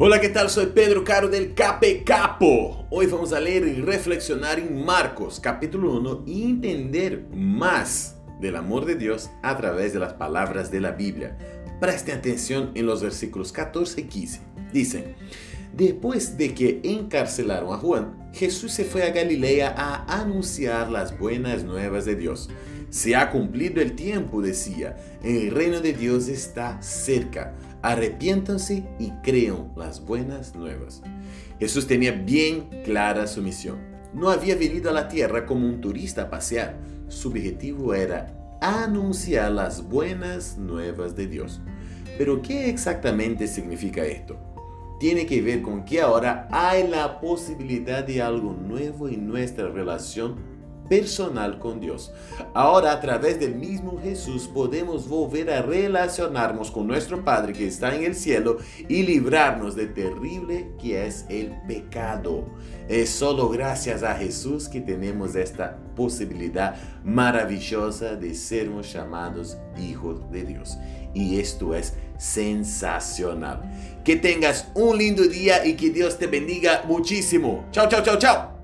Hola, ¿qué tal? Soy Pedro Caro del Cape Capo. Hoy vamos a leer y reflexionar en Marcos capítulo 1 y entender más del amor de Dios a través de las palabras de la Biblia. Presten atención en los versículos 14 y 15. Dice, después de que encarcelaron a Juan, Jesús se fue a Galilea a anunciar las buenas nuevas de Dios. Se ha cumplido el tiempo, decía, el reino de Dios está cerca arrepiéntanse y crean las buenas nuevas. Jesús tenía bien clara su misión. No había venido a la tierra como un turista a pasear. Su objetivo era anunciar las buenas nuevas de Dios. Pero ¿qué exactamente significa esto? Tiene que ver con que ahora hay la posibilidad de algo nuevo en nuestra relación personal con Dios. Ahora a través del mismo Jesús podemos volver a relacionarnos con nuestro Padre que está en el cielo y librarnos de terrible que es el pecado. Es solo gracias a Jesús que tenemos esta posibilidad maravillosa de sermos llamados hijos de Dios. Y esto es sensacional. Que tengas un lindo día y que Dios te bendiga muchísimo. Chao, chao, chao, chao.